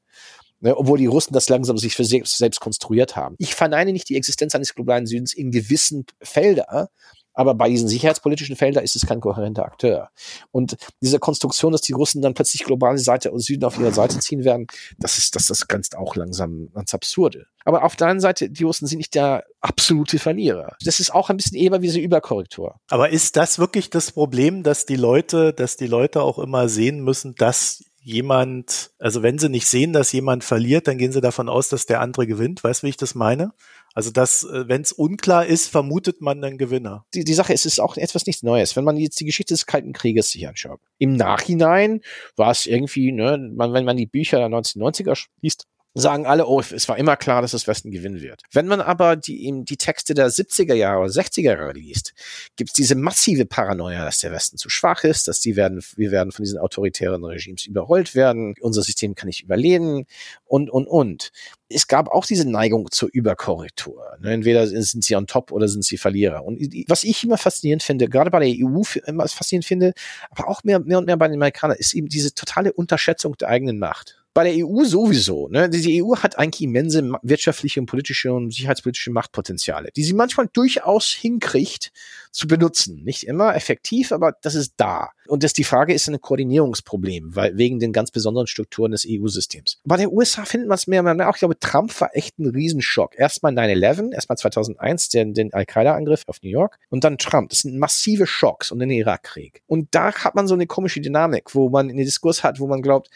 B: Ne, obwohl die Russen das langsam sich für selbst, selbst konstruiert haben. Ich verneine nicht die Existenz eines globalen Südens in gewissen Feldern, aber bei diesen sicherheitspolitischen Feldern ist es kein kohärenter Akteur. Und diese Konstruktion, dass die Russen dann plötzlich globale Seite und Süden auf ihre Seite ziehen werden, das ist, das, das grenzt auch langsam ans Absurde. Aber auf der anderen Seite, die Russen sind nicht der absolute Verlierer. Das ist auch ein bisschen eher wie so Überkorrektur.
A: Aber ist das wirklich das Problem, dass die Leute, dass die Leute auch immer sehen müssen, dass jemand, also wenn sie nicht sehen, dass jemand verliert, dann gehen sie davon aus, dass der andere gewinnt. Weißt du, wie ich das meine? Also dass, äh, wenn es unklar ist, vermutet man einen Gewinner.
B: Die, die Sache ist, es ist auch etwas nichts Neues. Wenn man jetzt die Geschichte des Kalten Krieges sich anschaut. Im Nachhinein war es irgendwie, ne, man, wenn man die Bücher der 1990er liest, sagen alle, oh, es war immer klar, dass das Westen gewinnen wird. Wenn man aber die, die Texte der 70er Jahre oder 60er Jahre liest, gibt es diese massive Paranoia, dass der Westen zu schwach ist, dass die werden, wir werden von diesen autoritären Regimes überrollt werden, unser System kann nicht überleben und, und, und. Es gab auch diese Neigung zur Überkorrektur. Ne? Entweder sind sie on top oder sind sie Verlierer. Und was ich immer faszinierend finde, gerade bei der EU immer faszinierend finde, aber auch mehr, mehr und mehr bei den Amerikanern, ist eben diese totale Unterschätzung der eigenen Macht bei der EU sowieso. Ne? Die EU hat eigentlich immense wirtschaftliche und politische und sicherheitspolitische Machtpotenziale, die sie manchmal durchaus hinkriegt zu benutzen. Nicht immer effektiv, aber das ist da. Und das die Frage ist ein Koordinierungsproblem, weil wegen den ganz besonderen Strukturen des EU-Systems. Bei der USA findet man es mehr und mehr. Auch ich glaube, Trump war echt ein Riesenschock. Erstmal 9-11, erstmal 2001 den, den Al-Qaida-Angriff auf New York und dann Trump. Das sind massive Schocks und den Irakkrieg. Und da hat man so eine komische Dynamik, wo man einen Diskurs hat, wo man glaubt,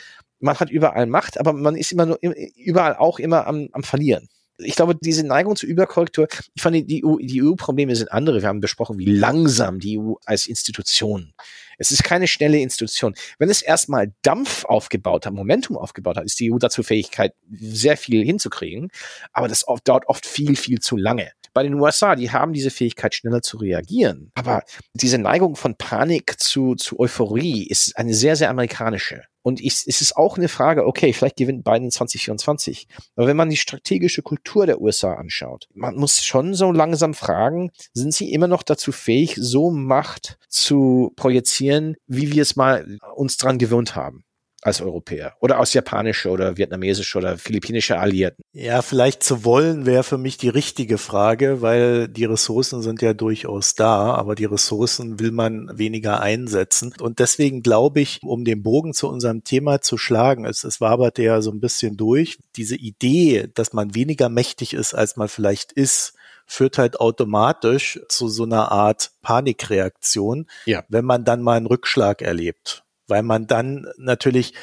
B: man hat überall Macht, aber man ist immer nur überall auch immer am, am Verlieren. Ich glaube, diese Neigung zur Überkorrektur, ich fand, die, EU, die EU-Probleme sind andere. Wir haben besprochen, wie langsam die EU als Institution. Es ist keine schnelle Institution. Wenn es erstmal Dampf aufgebaut hat, Momentum aufgebaut hat, ist die EU dazu Fähigkeit, sehr viel hinzukriegen. Aber das dauert oft viel, viel zu lange. Bei den USA, die haben diese Fähigkeit, schneller zu reagieren. Aber diese Neigung von Panik zu, zu Euphorie ist eine sehr, sehr amerikanische. Und ich, es ist auch eine Frage, okay, vielleicht gewinnt Biden 2024. Aber wenn man die strategische Kultur der USA anschaut, man muss schon so langsam fragen, sind sie immer noch dazu fähig, so Macht zu projizieren, wie wir es mal uns dran gewöhnt haben? Als Europäer oder aus japanische oder vietnamesische oder philippinische Alliierten?
A: Ja, vielleicht zu wollen wäre für mich die richtige Frage, weil die Ressourcen sind ja durchaus da, aber die Ressourcen will man weniger einsetzen. Und deswegen glaube ich, um den Bogen zu unserem Thema zu schlagen, es, es wabert ja so ein bisschen durch, diese Idee, dass man weniger mächtig ist, als man vielleicht ist, führt halt automatisch zu so einer Art Panikreaktion, ja. wenn man dann mal einen Rückschlag erlebt weil man dann natürlich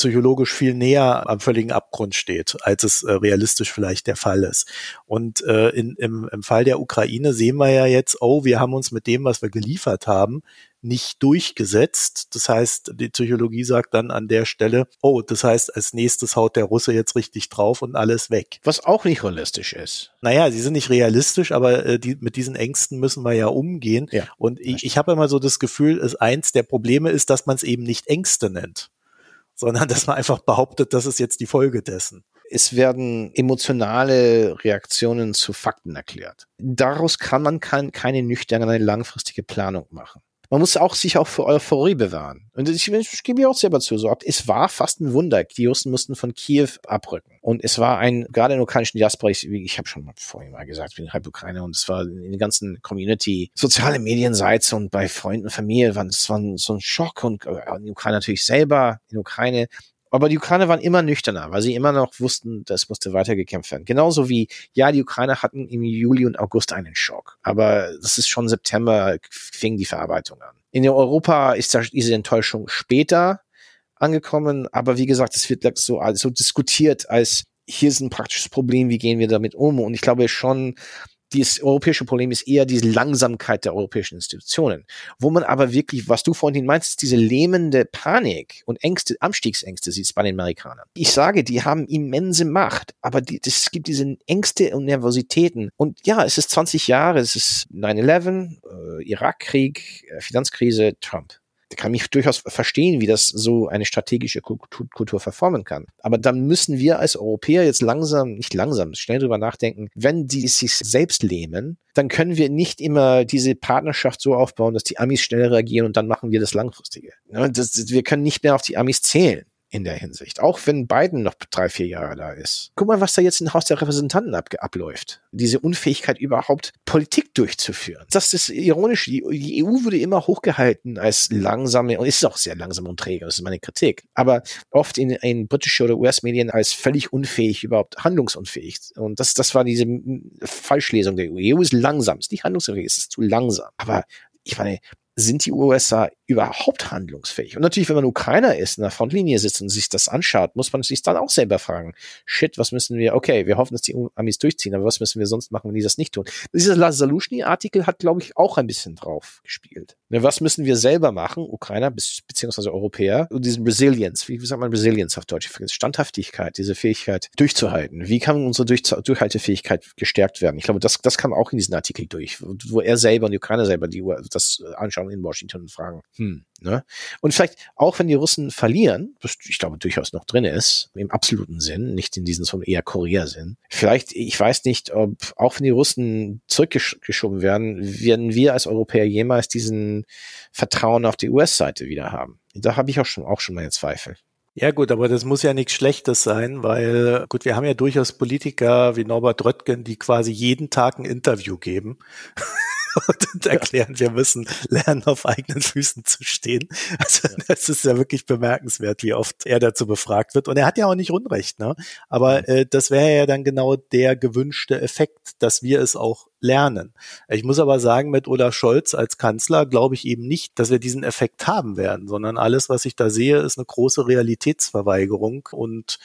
A: psychologisch viel näher am völligen Abgrund steht, als es äh, realistisch vielleicht der Fall ist. Und äh, in, im, im Fall der Ukraine sehen wir ja jetzt, oh, wir haben uns mit dem, was wir geliefert haben, nicht durchgesetzt. Das heißt, die Psychologie sagt dann an der Stelle, oh, das heißt, als nächstes haut der Russe jetzt richtig drauf und alles weg.
B: Was auch nicht realistisch ist.
A: Naja, sie sind nicht realistisch, aber äh, die, mit diesen Ängsten müssen wir ja umgehen. Ja, und ich, ich habe immer so das Gefühl, ist eins der Probleme ist, dass man es eben nicht Ängste nennt sondern dass man einfach behauptet, das ist jetzt die Folge dessen.
B: Es werden emotionale Reaktionen zu Fakten erklärt. Daraus kann man kein, keine nüchterne, langfristige Planung machen man muss auch sich auch für Euphorie bewahren. Und ich, ich gebe mir auch selber zu, so, es war fast ein Wunder. Die Russen mussten von Kiew abrücken. Und es war ein, gerade in ukrainischen Diaspora, ich, ich habe schon mal vorhin mal gesagt, ich bin halb Ukraine und es war in der ganzen Community, soziale Medienseite und bei Freunden, Familie, war, es war so ein Schock und äh, in der Ukraine natürlich selber, in Ukraine aber die Ukrainer waren immer nüchterner, weil sie immer noch wussten, das musste weitergekämpft werden. Genauso wie, ja, die Ukrainer hatten im Juli und August einen Schock. Aber das ist schon September, fing die Verarbeitung an. In Europa ist diese Enttäuschung später angekommen. Aber wie gesagt, es wird so, so diskutiert als, hier ist ein praktisches Problem, wie gehen wir damit um? Und ich glaube schon, das europäische Problem ist eher diese Langsamkeit der europäischen Institutionen. Wo man aber wirklich, was du vorhin meinst, diese lähmende Panik und Ängste, Anstiegsängste sieht bei den Amerikanern. Ich sage, die haben immense Macht, aber die, es gibt diese Ängste und Nervositäten. Und ja, es ist 20 Jahre, es ist 9-11, äh, Irakkrieg, äh, Finanzkrise, Trump kann mich durchaus verstehen, wie das so eine strategische Kultur verformen kann. Aber dann müssen wir als Europäer jetzt langsam, nicht langsam, schnell drüber nachdenken, wenn die sich selbst lähmen, dann können wir nicht immer diese Partnerschaft so aufbauen, dass die Amis schnell reagieren und dann machen wir das Langfristige. Das, wir können nicht mehr auf die Amis zählen in der Hinsicht. Auch wenn Biden noch drei, vier Jahre da ist. Guck mal, was da jetzt im Haus der Repräsentanten ab abläuft. Diese Unfähigkeit überhaupt Politik durchzuführen. Das ist ironisch. Die, die, EU wurde immer hochgehalten als langsame und ist auch sehr langsam und träge. Das ist meine Kritik. Aber oft in, in britische oder US-Medien als völlig unfähig, überhaupt handlungsunfähig. Und das, das war diese Falschlesung der EU. Die EU ist langsam, ist nicht handlungsfähig, es ist zu langsam. Aber ich meine, sind die USA überhaupt handlungsfähig? Und natürlich, wenn man Ukrainer ist, in der Frontlinie sitzt und sich das anschaut, muss man sich dann auch selber fragen, shit, was müssen wir, okay, wir hoffen, dass die Amis durchziehen, aber was müssen wir sonst machen, wenn die das nicht tun? Dieser Lazalushny-Artikel hat, glaube ich, auch ein bisschen drauf gespielt. Ne, was müssen wir selber machen, Ukrainer beziehungsweise Europäer, und diesen Resilience, wie sagt man Resilience auf Deutsch? Standhaftigkeit, diese Fähigkeit durchzuhalten. Wie kann unsere Durch Durchhaltefähigkeit gestärkt werden? Ich glaube, das, das kam auch in diesen Artikel durch, wo er selber und die Ukrainer selber die das anschauen in Washington und fragen, hm, ne? Und vielleicht, auch wenn die Russen verlieren, was ich glaube durchaus noch drin ist, im absoluten Sinn, nicht in diesem so eher Korea-Sinn, vielleicht, ich weiß nicht, ob, auch wenn die Russen zurückgeschoben werden, werden wir als Europäer jemals diesen Vertrauen auf die US-Seite wieder haben. Da habe ich auch schon, auch schon meine Zweifel.
A: Ja gut, aber das muss ja nichts Schlechtes sein, weil gut, wir haben ja durchaus Politiker wie Norbert Röttgen, die quasi jeden Tag ein Interview geben. und erklären, wir müssen lernen, auf eigenen Füßen zu stehen. Also das ist ja wirklich bemerkenswert, wie oft er dazu befragt wird. Und er hat ja auch nicht Unrecht, ne? Aber äh, das wäre ja dann genau der gewünschte Effekt, dass wir es auch lernen. Ich muss aber sagen, mit Olaf Scholz als Kanzler glaube ich eben nicht, dass wir diesen Effekt haben werden, sondern alles, was ich da sehe, ist eine große Realitätsverweigerung und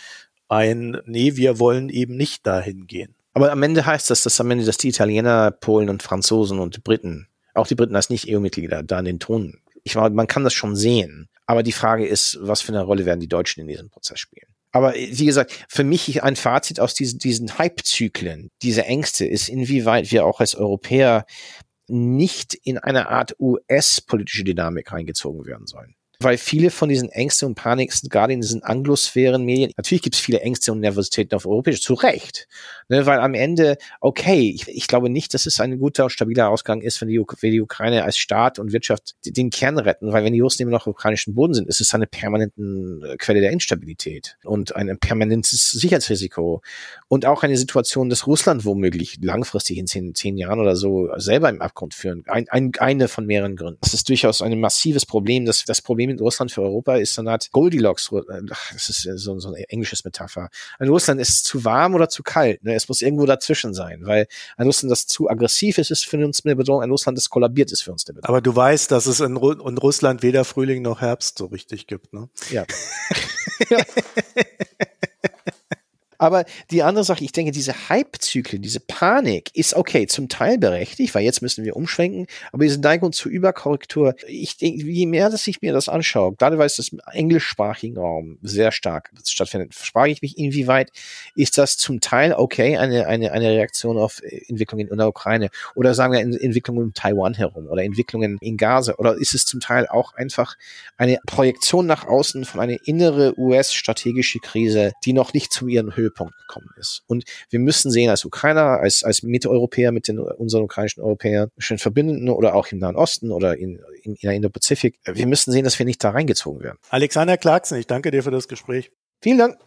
A: ein, nee, wir wollen eben nicht dahin gehen.
B: Aber am Ende heißt das, dass am Ende, dass die Italiener, Polen und Franzosen und Briten, auch die Briten als Nicht-EU-Mitglieder, da in den Ton. Ich meine, man kann das schon sehen. Aber die Frage ist, was für eine Rolle werden die Deutschen in diesem Prozess spielen? Aber wie gesagt, für mich ein Fazit aus diesen, diesen Hype-Zyklen, diese Ängste ist, inwieweit wir auch als Europäer nicht in eine Art US-politische Dynamik reingezogen werden sollen weil viele von diesen Ängsten und Panik sind gerade in diesen Anglosphären-Medien. Natürlich gibt es viele Ängste und Nervositäten auf europäisch, zu Recht. Ne, weil am Ende, okay, ich, ich glaube nicht, dass es ein guter stabiler Ausgang ist, wenn die, wenn die Ukraine als Staat und Wirtschaft den Kern retten, weil wenn die Russen immer noch auf ukrainischen Boden sind, ist es eine permanente äh, Quelle der Instabilität und ein permanentes Sicherheitsrisiko und auch eine Situation, dass Russland womöglich langfristig in zehn, zehn Jahren oder so selber im Abgrund führen. Ein, ein, eine von mehreren Gründen. Das ist durchaus ein massives Problem. Das, das Problem in Russland für Europa ist so eine Art Goldilocks, das ist so, so eine englisches Metapher. In Russland ist es zu warm oder zu kalt. Ne? Es muss irgendwo dazwischen sein, weil ein Russland, das zu aggressiv ist, ist für uns eine Bedrohung. Ein Russland, das kollabiert ist für uns eine
A: Bedrohung. Aber du weißt, dass es in, Ru in Russland weder Frühling noch Herbst so richtig gibt, ne?
B: Ja. ja. Aber die andere Sache, ich denke, diese Hype-Zyklen, diese Panik ist okay, zum Teil berechtigt, weil jetzt müssen wir umschwenken, aber diese Neigung zur Überkorrektur, ich denke, je mehr, dass ich mir das anschaue, gerade weil es das im englischsprachigen Raum sehr stark stattfindet, frage ich mich, inwieweit ist das zum Teil okay, eine, eine, eine Reaktion auf Entwicklungen in der Ukraine oder sagen wir Entwicklungen in Taiwan herum oder Entwicklungen in Gaza oder ist es zum Teil auch einfach eine Projektion nach außen von einer innere US-strategische Krise, die noch nicht zu ihren Höhe Höhepunkt gekommen ist. Und wir müssen sehen, als Ukrainer, als, als Mitteleuropäer mit den unseren ukrainischen Europäern, schön verbindenden oder auch im Nahen Osten oder in, in, in der Indo-Pazifik, wir müssen sehen, dass wir nicht da reingezogen werden.
A: Alexander Clarkson, ich danke dir für das Gespräch.
B: Vielen Dank.